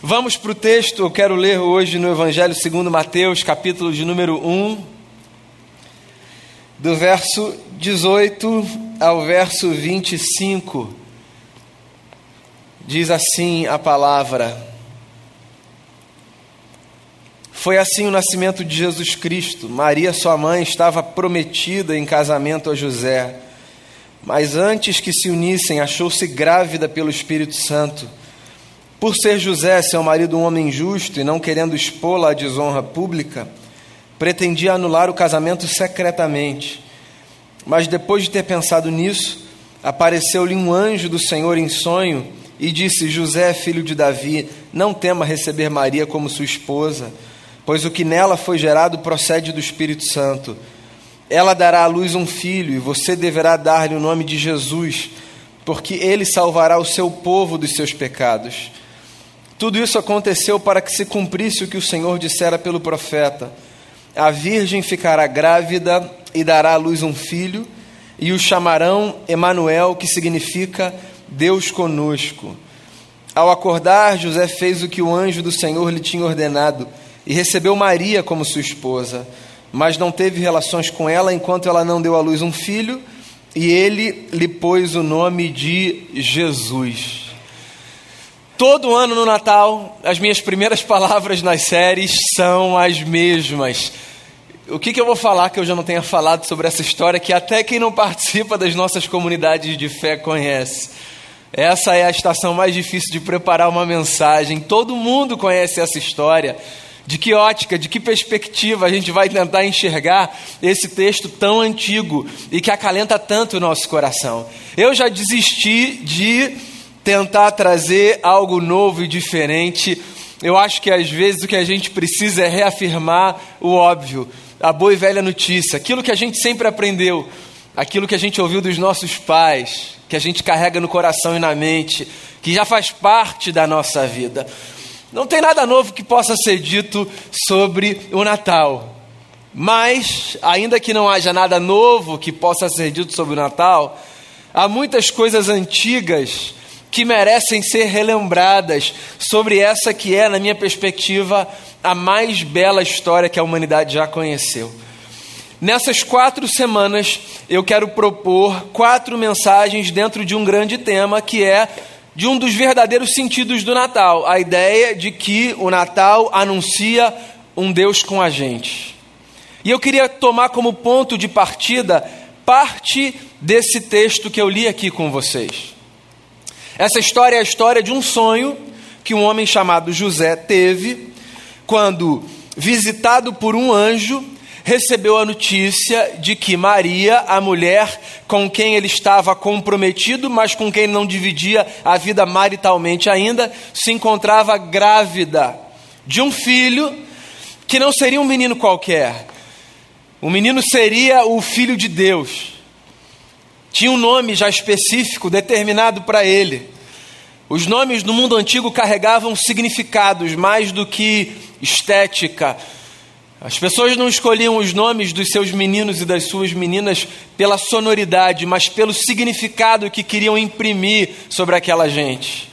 Vamos para o texto, eu quero ler hoje no Evangelho segundo Mateus, capítulo de número 1, do verso 18 ao verso 25. Diz assim a palavra: Foi assim o nascimento de Jesus Cristo. Maria, sua mãe, estava prometida em casamento a José, mas antes que se unissem, achou-se grávida pelo Espírito Santo. Por ser José, seu marido, um homem justo e não querendo expô-la à desonra pública, pretendia anular o casamento secretamente. Mas depois de ter pensado nisso, apareceu-lhe um anjo do Senhor em sonho e disse: José, filho de Davi, não tema receber Maria como sua esposa, pois o que nela foi gerado procede do Espírito Santo. Ela dará à luz um filho e você deverá dar-lhe o nome de Jesus, porque ele salvará o seu povo dos seus pecados. Tudo isso aconteceu para que se cumprisse o que o Senhor dissera pelo profeta: A virgem ficará grávida e dará à luz um filho, e o chamarão Emanuel, que significa Deus conosco. Ao acordar, José fez o que o anjo do Senhor lhe tinha ordenado e recebeu Maria como sua esposa, mas não teve relações com ela enquanto ela não deu à luz um filho, e ele lhe pôs o nome de Jesus. Todo ano no Natal, as minhas primeiras palavras nas séries são as mesmas. O que, que, eu vou falar que eu já não tenha falado sobre essa história que até quem não participa das nossas comunidades de fé conhece? Essa é a estação mais difícil de preparar uma mensagem. Todo mundo conhece essa história. De que ótica, de que perspectiva a gente vai tentar enxergar esse texto tão antigo e que acalenta tanto o nosso coração? Eu já desisti de tentar trazer algo novo e diferente. Eu acho que às vezes o que a gente precisa é reafirmar o óbvio, a boa e velha notícia, aquilo que a gente sempre aprendeu, aquilo que a gente ouviu dos nossos pais, que a gente carrega no coração e na mente, que já faz parte da nossa vida. Não tem nada novo que possa ser dito sobre o Natal. Mas, ainda que não haja nada novo que possa ser dito sobre o Natal, há muitas coisas antigas que merecem ser relembradas sobre essa que é, na minha perspectiva, a mais bela história que a humanidade já conheceu. Nessas quatro semanas, eu quero propor quatro mensagens dentro de um grande tema que é de um dos verdadeiros sentidos do Natal, a ideia de que o Natal anuncia um Deus com a gente. E eu queria tomar como ponto de partida parte desse texto que eu li aqui com vocês. Essa história é a história de um sonho que um homem chamado José teve quando, visitado por um anjo, recebeu a notícia de que Maria, a mulher com quem ele estava comprometido, mas com quem não dividia a vida maritalmente ainda, se encontrava grávida de um filho que não seria um menino qualquer. O menino seria o filho de Deus tinha um nome já específico, determinado para ele. Os nomes no mundo antigo carregavam significados mais do que estética. As pessoas não escolhiam os nomes dos seus meninos e das suas meninas pela sonoridade, mas pelo significado que queriam imprimir sobre aquela gente.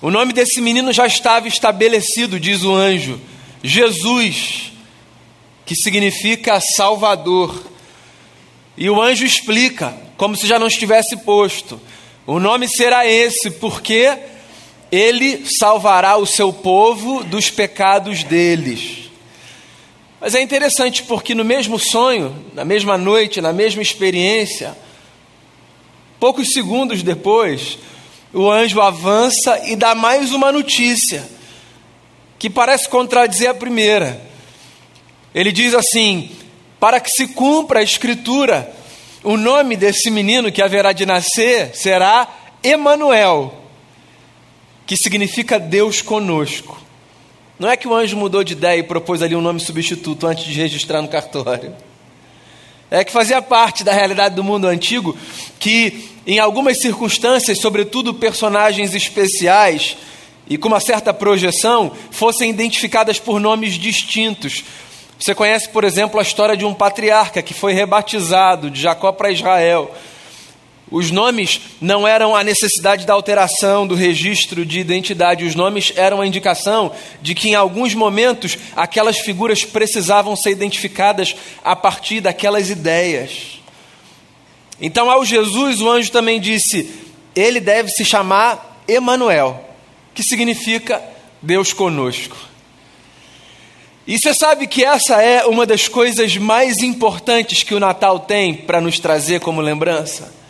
O nome desse menino já estava estabelecido, diz o anjo: Jesus, que significa Salvador. E o anjo explica: como se já não estivesse posto. O nome será esse, porque ele salvará o seu povo dos pecados deles. Mas é interessante porque no mesmo sonho, na mesma noite, na mesma experiência, poucos segundos depois, o anjo avança e dá mais uma notícia que parece contradizer a primeira. Ele diz assim: para que se cumpra a escritura, o nome desse menino que haverá de nascer será Emanuel, que significa Deus conosco. Não é que o anjo mudou de ideia e propôs ali um nome substituto antes de registrar no cartório. É que fazia parte da realidade do mundo antigo que, em algumas circunstâncias, sobretudo personagens especiais e com uma certa projeção, fossem identificadas por nomes distintos, você conhece, por exemplo, a história de um patriarca que foi rebatizado de Jacó para Israel. Os nomes não eram a necessidade da alteração do registro de identidade, os nomes eram a indicação de que em alguns momentos aquelas figuras precisavam ser identificadas a partir daquelas ideias. Então, ao Jesus, o anjo também disse: ele deve se chamar Emanuel, que significa Deus conosco. E você sabe que essa é uma das coisas mais importantes que o Natal tem para nos trazer como lembrança?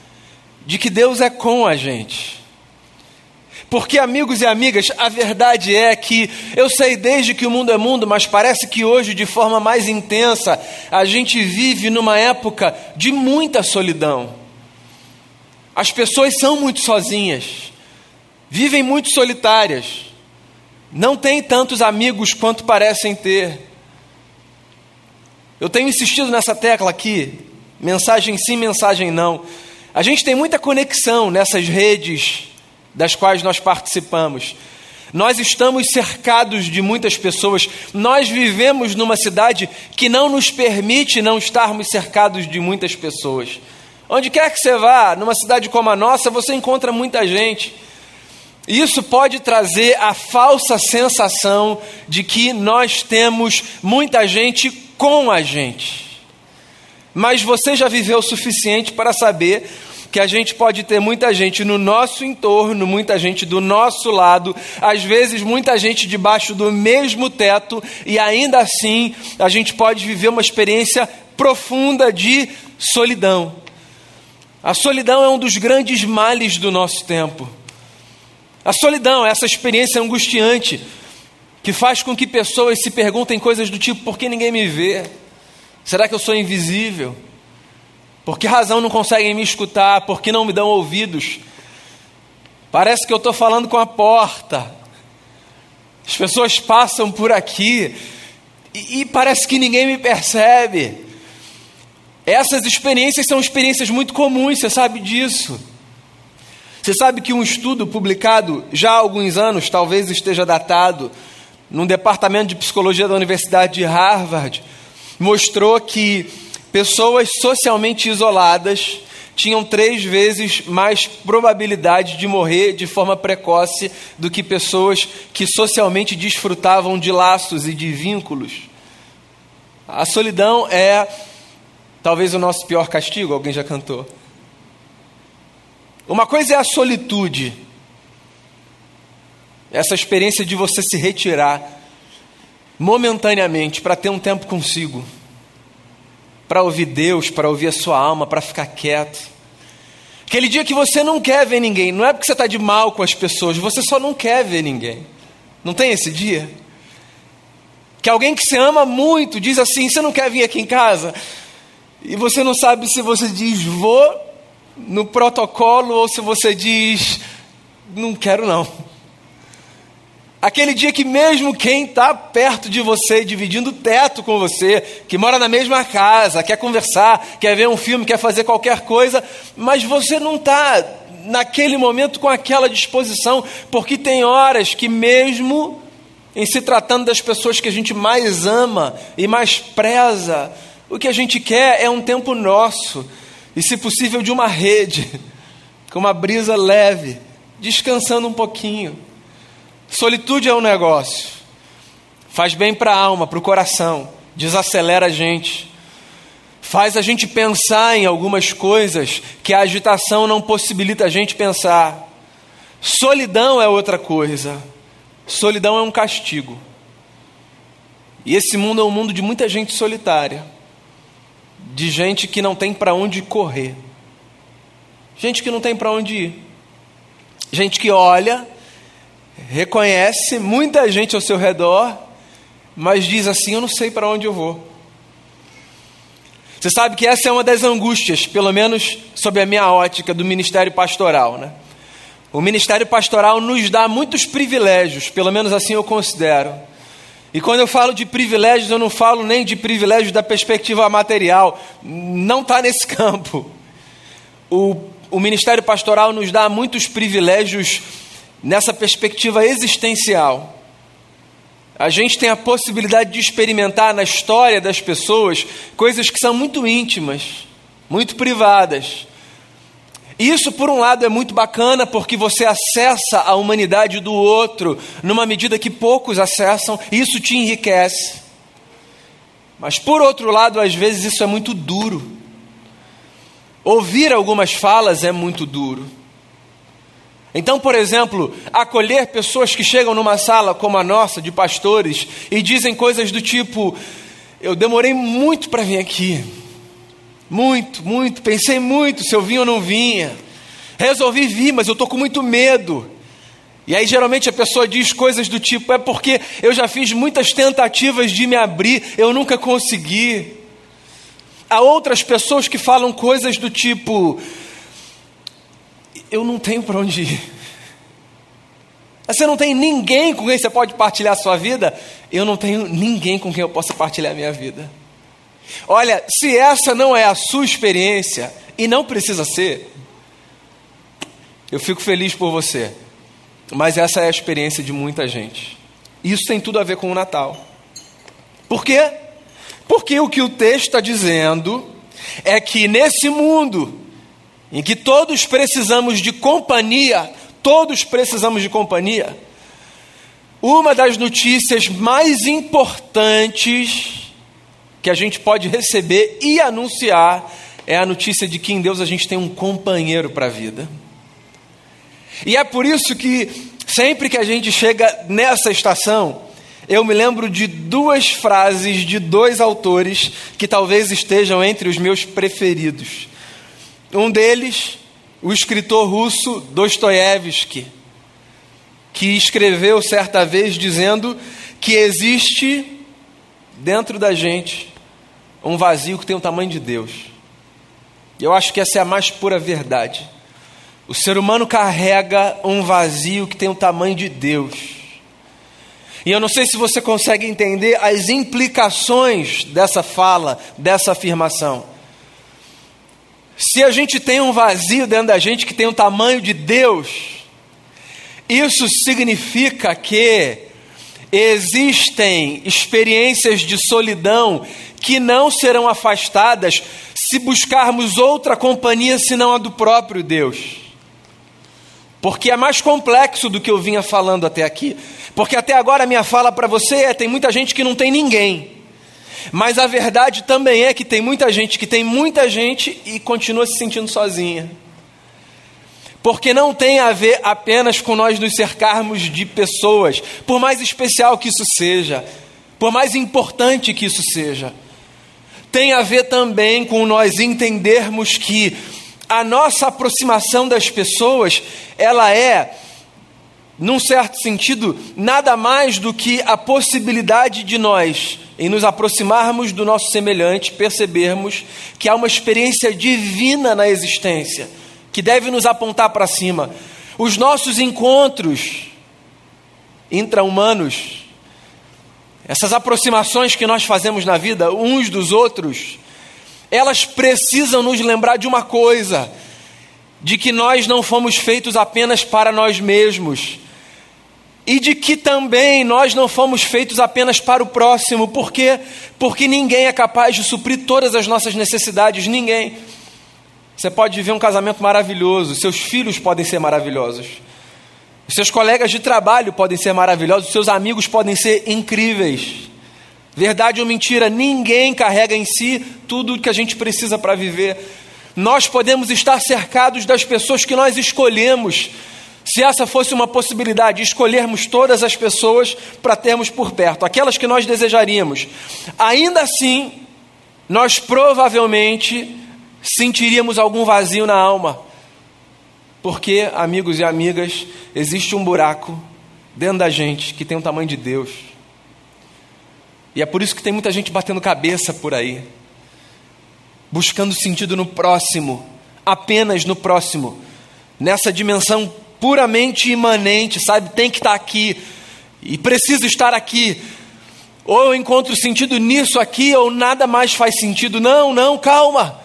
de que Deus é com a gente. Porque, amigos e amigas, a verdade é que eu sei desde que o mundo é mundo, mas parece que hoje, de forma mais intensa, a gente vive numa época de muita solidão. As pessoas são muito sozinhas, vivem muito solitárias, não têm tantos amigos quanto parecem ter. Eu tenho insistido nessa tecla aqui, mensagem sim, mensagem não. A gente tem muita conexão nessas redes das quais nós participamos. Nós estamos cercados de muitas pessoas. Nós vivemos numa cidade que não nos permite não estarmos cercados de muitas pessoas. Onde quer que você vá, numa cidade como a nossa, você encontra muita gente. Isso pode trazer a falsa sensação de que nós temos muita gente com a gente. Mas você já viveu o suficiente para saber que a gente pode ter muita gente no nosso entorno, muita gente do nosso lado, às vezes muita gente debaixo do mesmo teto, e ainda assim a gente pode viver uma experiência profunda de solidão. A solidão é um dos grandes males do nosso tempo. A solidão, essa experiência angustiante, que faz com que pessoas se perguntem coisas do tipo: por que ninguém me vê? Será que eu sou invisível? Por que razão não conseguem me escutar? Por que não me dão ouvidos? Parece que eu estou falando com a porta. As pessoas passam por aqui e, e parece que ninguém me percebe. Essas experiências são experiências muito comuns, você sabe disso. Você sabe que um estudo publicado já há alguns anos, talvez esteja datado, num departamento de psicologia da Universidade de Harvard, mostrou que Pessoas socialmente isoladas tinham três vezes mais probabilidade de morrer de forma precoce do que pessoas que socialmente desfrutavam de laços e de vínculos. A solidão é talvez o nosso pior castigo, alguém já cantou. Uma coisa é a solitude, essa experiência de você se retirar momentaneamente para ter um tempo consigo para ouvir Deus, para ouvir a sua alma, para ficar quieto. Aquele dia que você não quer ver ninguém, não é porque você está de mal com as pessoas, você só não quer ver ninguém. Não tem esse dia? Que alguém que você ama muito diz assim: Você não quer vir aqui em casa? E você não sabe se você diz vou no protocolo ou se você diz não quero não. Aquele dia que, mesmo quem está perto de você, dividindo teto com você, que mora na mesma casa, quer conversar, quer ver um filme, quer fazer qualquer coisa, mas você não está naquele momento com aquela disposição, porque tem horas que, mesmo em se tratando das pessoas que a gente mais ama e mais preza, o que a gente quer é um tempo nosso, e se possível de uma rede, com uma brisa leve, descansando um pouquinho Solitude é um negócio. Faz bem para a alma, para o coração. Desacelera a gente. Faz a gente pensar em algumas coisas que a agitação não possibilita a gente pensar. Solidão é outra coisa. Solidão é um castigo. E esse mundo é um mundo de muita gente solitária. De gente que não tem para onde correr. Gente que não tem para onde ir. Gente que olha reconhece muita gente ao seu redor, mas diz assim: Eu não sei para onde eu vou. Você sabe que essa é uma das angústias, pelo menos sob a minha ótica, do ministério pastoral. Né? O ministério pastoral nos dá muitos privilégios, pelo menos assim eu considero. E quando eu falo de privilégios, eu não falo nem de privilégios da perspectiva material, não está nesse campo. O, o ministério pastoral nos dá muitos privilégios nessa perspectiva existencial, a gente tem a possibilidade de experimentar na história das pessoas coisas que são muito íntimas, muito privadas. Isso, por um lado, é muito bacana porque você acessa a humanidade do outro numa medida que poucos acessam, e isso te enriquece. Mas, por outro lado, às vezes isso é muito duro. Ouvir algumas falas é muito duro. Então, por exemplo, acolher pessoas que chegam numa sala como a nossa, de pastores, e dizem coisas do tipo: Eu demorei muito para vir aqui. Muito, muito. Pensei muito se eu vinha ou não vinha. Resolvi vir, mas eu estou com muito medo. E aí, geralmente, a pessoa diz coisas do tipo: É porque eu já fiz muitas tentativas de me abrir, eu nunca consegui. Há outras pessoas que falam coisas do tipo: Eu não tenho para onde ir. Você não tem ninguém com quem você pode partilhar a sua vida? Eu não tenho ninguém com quem eu possa partilhar a minha vida. Olha, se essa não é a sua experiência, e não precisa ser, eu fico feliz por você, mas essa é a experiência de muita gente. Isso tem tudo a ver com o Natal. Por quê? Porque o que o texto está dizendo é que nesse mundo, em que todos precisamos de companhia, todos precisamos de companhia, uma das notícias mais importantes que a gente pode receber e anunciar é a notícia de que em Deus a gente tem um companheiro para a vida. E é por isso que sempre que a gente chega nessa estação, eu me lembro de duas frases de dois autores que talvez estejam entre os meus preferidos. Um deles, o escritor russo Dostoiévski, que escreveu certa vez dizendo que existe dentro da gente um vazio que tem o tamanho de Deus. E eu acho que essa é a mais pura verdade. O ser humano carrega um vazio que tem o tamanho de Deus. E eu não sei se você consegue entender as implicações dessa fala, dessa afirmação. Se a gente tem um vazio dentro da gente que tem o tamanho de Deus, isso significa que existem experiências de solidão que não serão afastadas se buscarmos outra companhia senão a do próprio Deus. Porque é mais complexo do que eu vinha falando até aqui. Porque até agora a minha fala para você é: tem muita gente que não tem ninguém. Mas a verdade também é que tem muita gente que tem muita gente e continua se sentindo sozinha. Porque não tem a ver apenas com nós nos cercarmos de pessoas, por mais especial que isso seja, por mais importante que isso seja. Tem a ver também com nós entendermos que a nossa aproximação das pessoas, ela é, num certo sentido, nada mais do que a possibilidade de nós, em nos aproximarmos do nosso semelhante, percebermos que há uma experiência divina na existência, que deve nos apontar para cima. Os nossos encontros intra-humanos, essas aproximações que nós fazemos na vida uns dos outros, elas precisam nos lembrar de uma coisa: de que nós não fomos feitos apenas para nós mesmos. E de que também nós não fomos feitos apenas para o próximo, por quê? Porque ninguém é capaz de suprir todas as nossas necessidades, ninguém. Você pode viver um casamento maravilhoso, seus filhos podem ser maravilhosos, os seus colegas de trabalho podem ser maravilhosos, os seus amigos podem ser incríveis. Verdade ou mentira, ninguém carrega em si tudo o que a gente precisa para viver. Nós podemos estar cercados das pessoas que nós escolhemos. Se essa fosse uma possibilidade, escolhermos todas as pessoas para termos por perto, aquelas que nós desejaríamos. Ainda assim, nós provavelmente sentiríamos algum vazio na alma porque, amigos e amigas, existe um buraco dentro da gente que tem o tamanho de Deus. E é por isso que tem muita gente batendo cabeça por aí, buscando sentido no próximo, apenas no próximo, nessa dimensão puramente imanente, sabe? Tem que estar aqui e preciso estar aqui. Ou eu encontro sentido nisso aqui, ou nada mais faz sentido. Não, não, calma.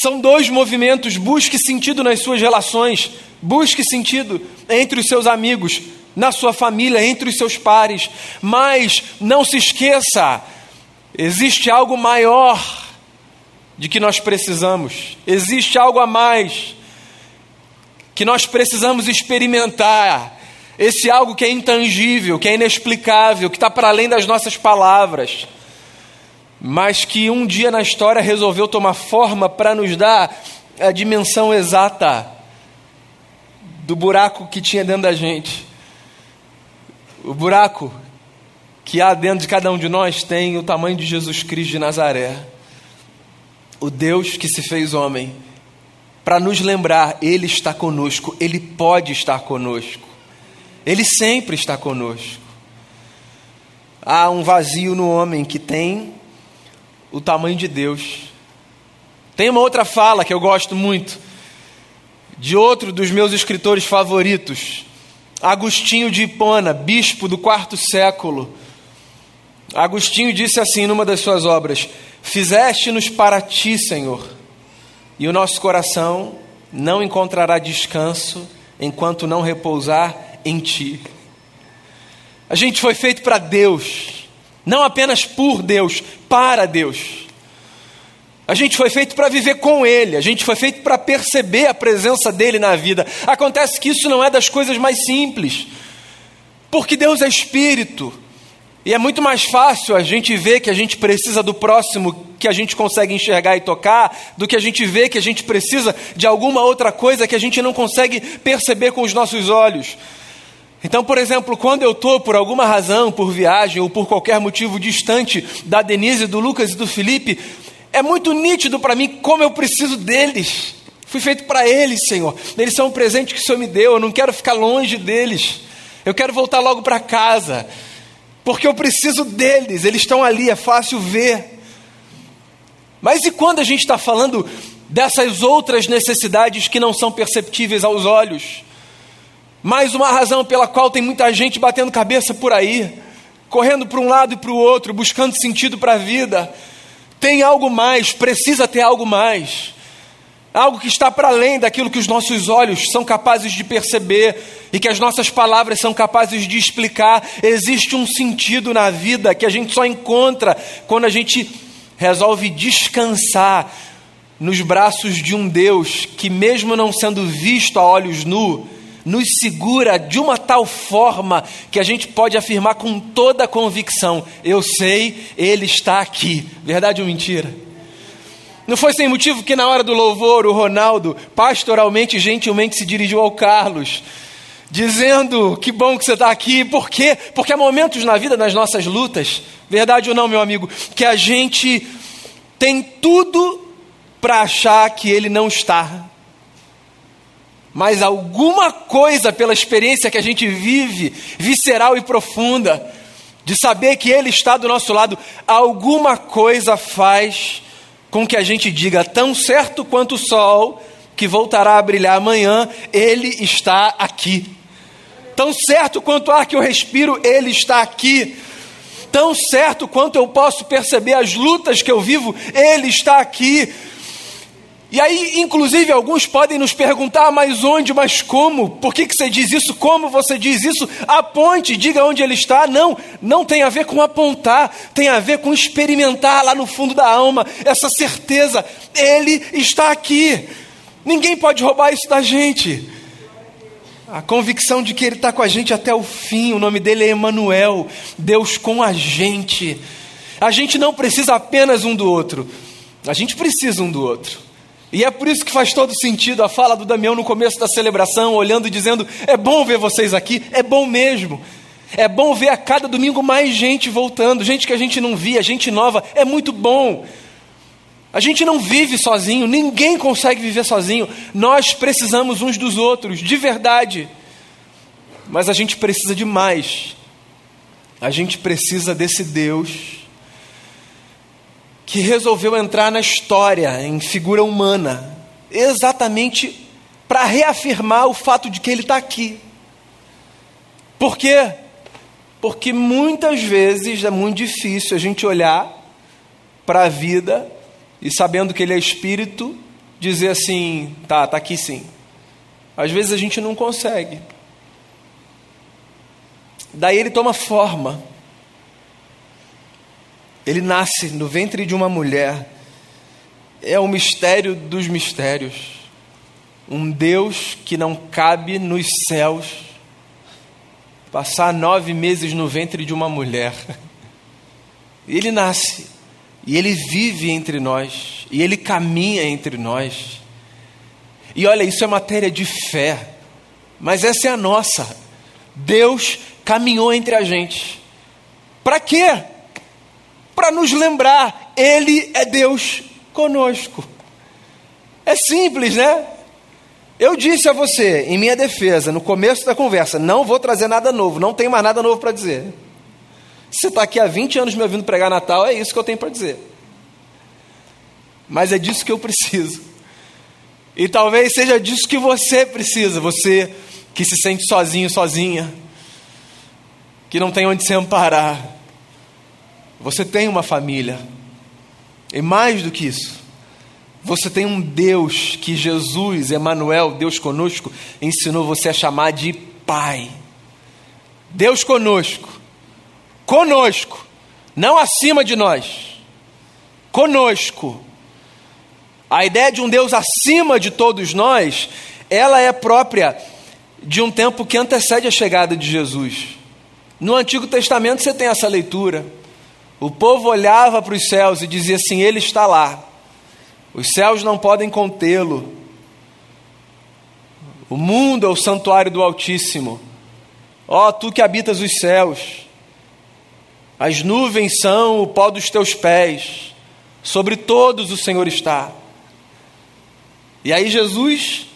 São dois movimentos. Busque sentido nas suas relações, busque sentido entre os seus amigos, na sua família, entre os seus pares. Mas não se esqueça, existe algo maior de que nós precisamos, existe algo a mais. que nós precisamos experimentar esse algo que é intangível, que é inexplicável, que está para além das nossas palavras, mas que um dia na história resolveu tomar forma para nos dar a dimensão exata do buraco que tinha dentro da gente. O buraco que há dentro de cada um de nós tem o tamanho de Jesus Cristo de Nazaré, o Deus que se fez homem, para nos lembrar, Ele está conosco, Ele pode estar conosco, Ele sempre está conosco. Há um vazio no homem que tem o tamanho de Deus. Tem uma outra fala que eu gosto muito, de outro dos meus escritores favoritos, Agostinho de Hipona, bispo do quarto século. Agostinho disse assim numa das suas obras: Fizeste-nos para ti, Senhor, e o nosso coração não encontrará descanso enquanto não repousar em ti. A gente foi feito para Deus, não apenas por Deus, para Deus. A gente foi feito para viver com Ele, a gente foi feito para perceber a presença dEle na vida. Acontece que isso não é das coisas mais simples, porque Deus é Espírito, e é muito mais fácil a gente ver que a gente precisa do próximo que a gente consegue enxergar e tocar, do que a gente ver que a gente precisa de alguma outra coisa que a gente não consegue perceber com os nossos olhos. Então, por exemplo, quando eu estou, por alguma razão, por viagem ou por qualquer motivo distante da Denise, do Lucas e do Felipe, é muito nítido para mim como eu preciso deles. Fui feito para eles, Senhor. Eles são um presente que o Senhor me deu. Eu não quero ficar longe deles. Eu quero voltar logo para casa. Porque eu preciso deles. Eles estão ali, é fácil ver. Mas e quando a gente está falando dessas outras necessidades que não são perceptíveis aos olhos? Mais uma razão pela qual tem muita gente batendo cabeça por aí, correndo para um lado e para o outro, buscando sentido para a vida tem algo mais, precisa ter algo mais. Algo que está para além daquilo que os nossos olhos são capazes de perceber e que as nossas palavras são capazes de explicar. Existe um sentido na vida que a gente só encontra quando a gente resolve descansar nos braços de um Deus que, mesmo não sendo visto a olhos nus, nos segura de uma tal forma que a gente pode afirmar com toda a convicção: eu sei, Ele está aqui. Verdade ou mentira? Não foi sem motivo que na hora do louvor o Ronaldo, pastoralmente e gentilmente, se dirigiu ao Carlos, dizendo: Que bom que você está aqui. Por quê? Porque há momentos na vida, nas nossas lutas, verdade ou não, meu amigo, que a gente tem tudo para achar que Ele não está mas alguma coisa pela experiência que a gente vive, visceral e profunda, de saber que Ele está do nosso lado, alguma coisa faz com que a gente diga, tão certo quanto o sol, que voltará a brilhar amanhã, Ele está aqui. Tão certo quanto o ar que eu respiro, Ele está aqui. Tão certo quanto eu posso perceber as lutas que eu vivo, Ele está aqui. E aí, inclusive, alguns podem nos perguntar, mas onde, mas como? Por que, que você diz isso? Como você diz isso? Aponte, diga onde ele está. Não, não tem a ver com apontar, tem a ver com experimentar lá no fundo da alma essa certeza. Ele está aqui. Ninguém pode roubar isso da gente. A convicção de que ele está com a gente até o fim, o nome dele é Emanuel, Deus com a gente. A gente não precisa apenas um do outro, a gente precisa um do outro. E é por isso que faz todo sentido a fala do Damião no começo da celebração, olhando e dizendo: é bom ver vocês aqui, é bom mesmo. É bom ver a cada domingo mais gente voltando, gente que a gente não via, gente nova, é muito bom. A gente não vive sozinho, ninguém consegue viver sozinho. Nós precisamos uns dos outros, de verdade. Mas a gente precisa de mais. A gente precisa desse Deus que resolveu entrar na história em figura humana, exatamente para reafirmar o fato de que ele está aqui. Por quê? Porque muitas vezes é muito difícil a gente olhar para a vida e sabendo que ele é espírito, dizer assim, tá, tá aqui sim. Às vezes a gente não consegue. Daí ele toma forma. Ele nasce no ventre de uma mulher. É o mistério dos mistérios. um Deus que não cabe nos céus, passar nove meses no ventre de uma mulher. Ele nasce, e ele vive entre nós, e ele caminha entre nós. E olha, isso é matéria de fé, mas essa é a nossa. Deus caminhou entre a gente. Para quê? Para nos lembrar, Ele é Deus conosco. É simples, né? Eu disse a você, em minha defesa, no começo da conversa, não vou trazer nada novo, não tenho mais nada novo para dizer. Você está aqui há 20 anos me ouvindo pregar Natal, é isso que eu tenho para dizer. Mas é disso que eu preciso. E talvez seja disso que você precisa, você que se sente sozinho, sozinha, que não tem onde se amparar. Você tem uma família. E mais do que isso, você tem um Deus que Jesus, Emanuel, Deus conosco, ensinou você a chamar de Pai. Deus conosco. Conosco. Não acima de nós. Conosco. A ideia de um Deus acima de todos nós, ela é própria de um tempo que antecede a chegada de Jesus. No Antigo Testamento você tem essa leitura. O povo olhava para os céus e dizia assim: Ele está lá. Os céus não podem contê-lo. O mundo é o santuário do Altíssimo. Ó, oh, tu que habitas os céus, as nuvens são o pó dos teus pés, sobre todos o Senhor está. E aí Jesus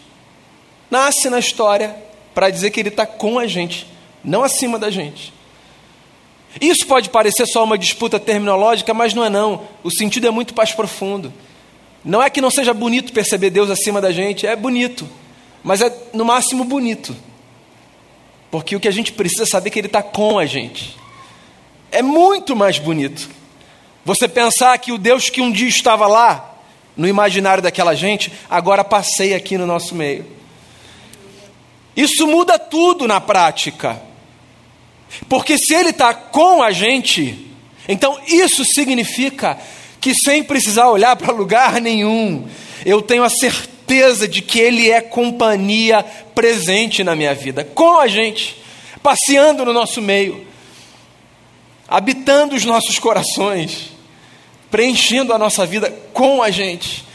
nasce na história para dizer que Ele está com a gente, não acima da gente. Isso pode parecer só uma disputa terminológica, mas não é não. O sentido é muito mais profundo. Não é que não seja bonito perceber Deus acima da gente, é bonito, mas é no máximo bonito. Porque o que a gente precisa saber é que Ele está com a gente. É muito mais bonito. Você pensar que o Deus que um dia estava lá, no imaginário daquela gente, agora passei aqui no nosso meio. Isso muda tudo na prática. Porque se Ele está com a gente, então isso significa que sem precisar olhar para lugar nenhum, eu tenho a certeza de que Ele é companhia presente na minha vida, com a gente, passeando no nosso meio, habitando os nossos corações, preenchendo a nossa vida com a gente.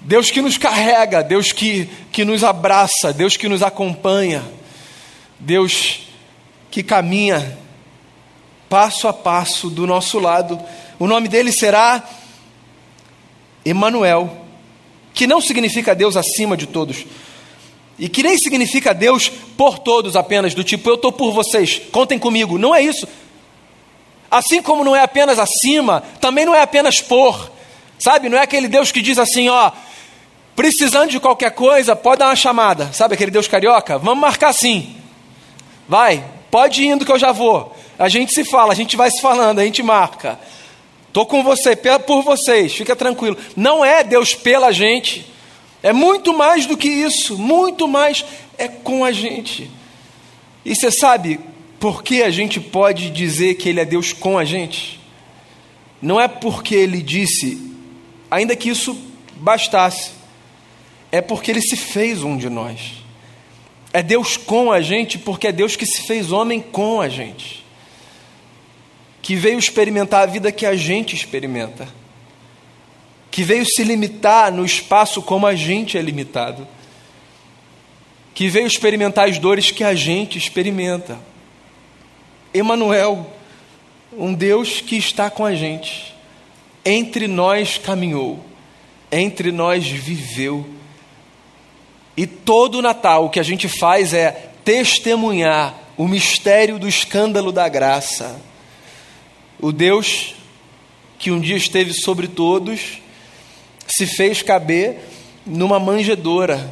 Deus que nos carrega, Deus que, que nos abraça, Deus que nos acompanha, Deus que caminha passo a passo do nosso lado o nome dele será Emanuel, que não significa Deus acima de todos. E que nem significa Deus por todos apenas, do tipo, eu estou por vocês, contem comigo. Não é isso. Assim como não é apenas acima, também não é apenas por. Sabe? Não é aquele Deus que diz assim, ó, precisando de qualquer coisa, pode dar uma chamada. Sabe aquele Deus carioca? Vamos marcar sim. Vai, pode ir indo que eu já vou. A gente se fala, a gente vai se falando, a gente marca. Estou com você, por vocês, fica tranquilo. Não é Deus pela gente, é muito mais do que isso, muito mais é com a gente. E você sabe por que a gente pode dizer que Ele é Deus com a gente? Não é porque Ele disse, ainda que isso bastasse, é porque Ele se fez um de nós. É Deus com a gente porque é Deus que se fez homem com a gente que veio experimentar a vida que a gente experimenta, que veio se limitar no espaço como a gente é limitado, que veio experimentar as dores que a gente experimenta. Emanuel, um Deus que está com a gente, entre nós caminhou, entre nós viveu. E todo Natal o que a gente faz é testemunhar o mistério do escândalo da graça o Deus que um dia esteve sobre todos se fez caber numa manjedoura,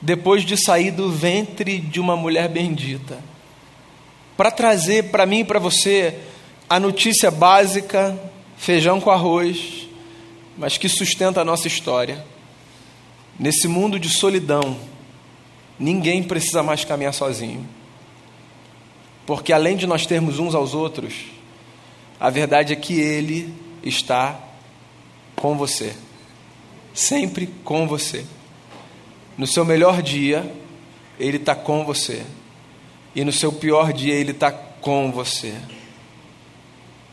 depois de sair do ventre de uma mulher bendita, para trazer para mim e para você a notícia básica, feijão com arroz, mas que sustenta a nossa história. Nesse mundo de solidão, ninguém precisa mais caminhar sozinho. Porque além de nós termos uns aos outros, a verdade é que Ele está com você, sempre com você. No seu melhor dia, Ele está com você. E no seu pior dia, Ele está com você.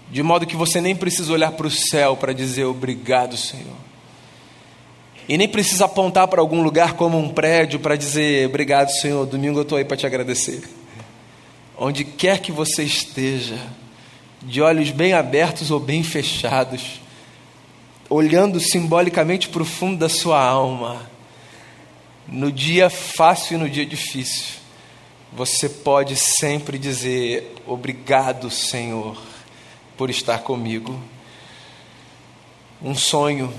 De modo que você nem precisa olhar para o céu para dizer obrigado, Senhor. E nem precisa apontar para algum lugar como um prédio para dizer obrigado, Senhor. Domingo eu estou aí para te agradecer. Onde quer que você esteja, de olhos bem abertos ou bem fechados, olhando simbolicamente para o fundo da sua alma, no dia fácil e no dia difícil, você pode sempre dizer: Obrigado, Senhor, por estar comigo. Um sonho,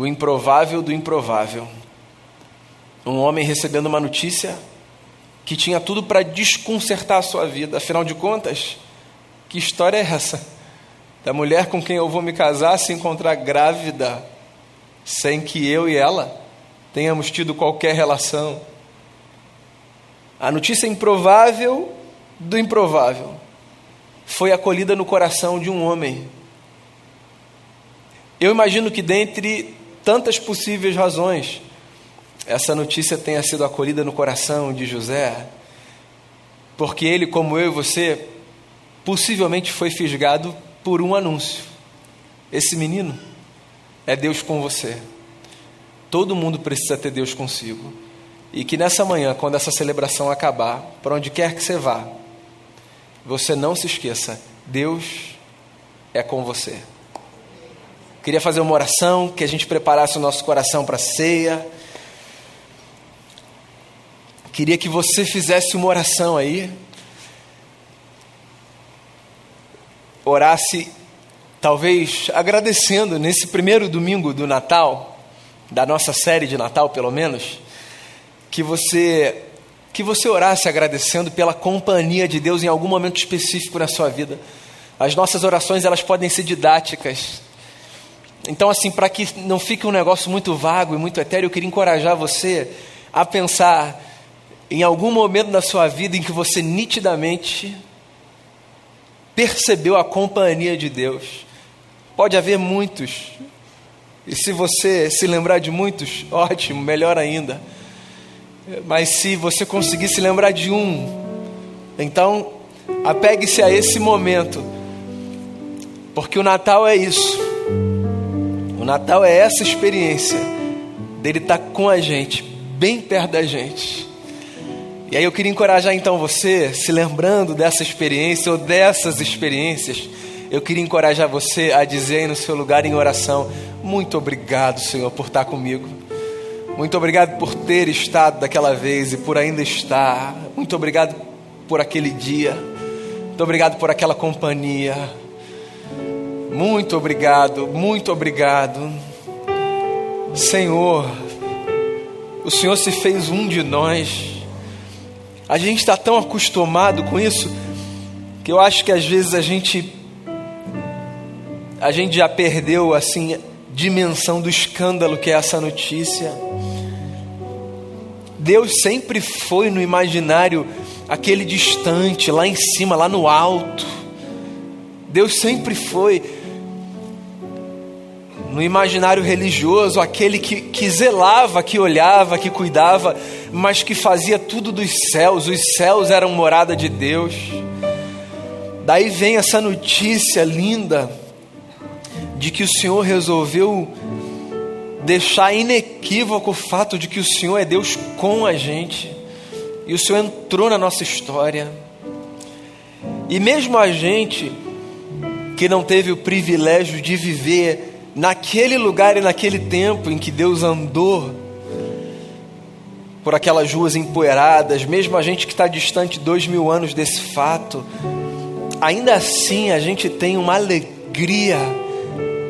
o improvável do improvável. Um homem recebendo uma notícia que tinha tudo para desconcertar a sua vida, afinal de contas, que história é essa? Da mulher com quem eu vou me casar se encontrar grávida, sem que eu e ela tenhamos tido qualquer relação. A notícia improvável do improvável foi acolhida no coração de um homem. Eu imagino que, dentre tantas possíveis razões, essa notícia tenha sido acolhida no coração de José, porque ele, como eu e você, possivelmente foi fisgado por um anúncio. Esse menino é Deus com você. Todo mundo precisa ter Deus consigo. E que nessa manhã, quando essa celebração acabar, para onde quer que você vá, você não se esqueça: Deus é com você. Queria fazer uma oração, que a gente preparasse o nosso coração para a ceia. Queria que você fizesse uma oração aí. Orasse, talvez agradecendo nesse primeiro domingo do Natal da nossa série de Natal, pelo menos, que você que você orasse agradecendo pela companhia de Deus em algum momento específico na sua vida. As nossas orações, elas podem ser didáticas. Então, assim, para que não fique um negócio muito vago e muito etéreo, eu queria encorajar você a pensar em algum momento da sua vida em que você nitidamente percebeu a companhia de Deus. Pode haver muitos, e se você se lembrar de muitos, ótimo, melhor ainda. Mas se você conseguir se lembrar de um, então apegue-se a esse momento, porque o Natal é isso. Natal é essa experiência dele estar tá com a gente, bem perto da gente. E aí eu queria encorajar então você, se lembrando dessa experiência ou dessas experiências, eu queria encorajar você a dizer aí no seu lugar em oração: Muito obrigado, Senhor, por estar comigo. Muito obrigado por ter estado daquela vez e por ainda estar. Muito obrigado por aquele dia. Muito obrigado por aquela companhia. Muito obrigado, muito obrigado. Senhor, o Senhor se fez um de nós. A gente está tão acostumado com isso que eu acho que às vezes a gente a gente já perdeu assim dimensão do escândalo que é essa notícia. Deus sempre foi no imaginário aquele distante, lá em cima, lá no alto. Deus sempre foi no imaginário religioso aquele que, que zelava, que olhava, que cuidava, mas que fazia tudo dos céus. Os céus eram morada de Deus. Daí vem essa notícia linda de que o Senhor resolveu deixar inequívoco o fato de que o Senhor é Deus com a gente, e o Senhor entrou na nossa história. E mesmo a gente que não teve o privilégio de viver naquele lugar e naquele tempo em que Deus andou por aquelas ruas empoeiradas, mesmo a gente que está distante dois mil anos desse fato, ainda assim a gente tem uma alegria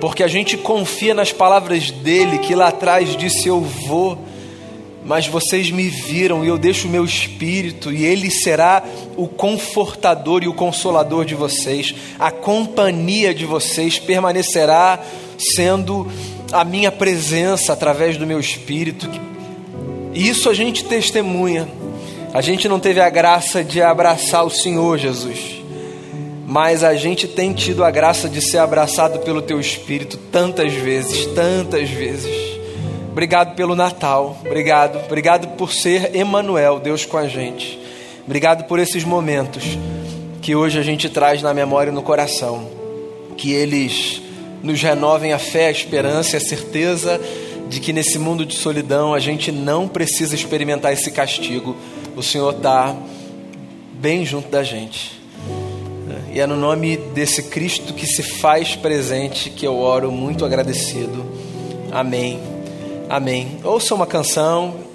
porque a gente confia nas palavras dele, que lá atrás disse: Eu vou, mas vocês me viram e eu deixo o meu espírito, e ele será o confortador e o consolador de vocês, a companhia de vocês permanecerá sendo a minha presença através do meu espírito. Isso a gente testemunha. A gente não teve a graça de abraçar o Senhor Jesus mas a gente tem tido a graça de ser abraçado pelo Teu Espírito tantas vezes, tantas vezes. Obrigado pelo Natal. Obrigado. Obrigado por ser Emanuel, Deus com a gente. Obrigado por esses momentos que hoje a gente traz na memória e no coração. Que eles nos renovem a fé, a esperança e a certeza de que nesse mundo de solidão a gente não precisa experimentar esse castigo. O Senhor está bem junto da gente. E é no nome desse Cristo que se faz presente que eu oro muito agradecido. Amém. Amém. Ouça uma canção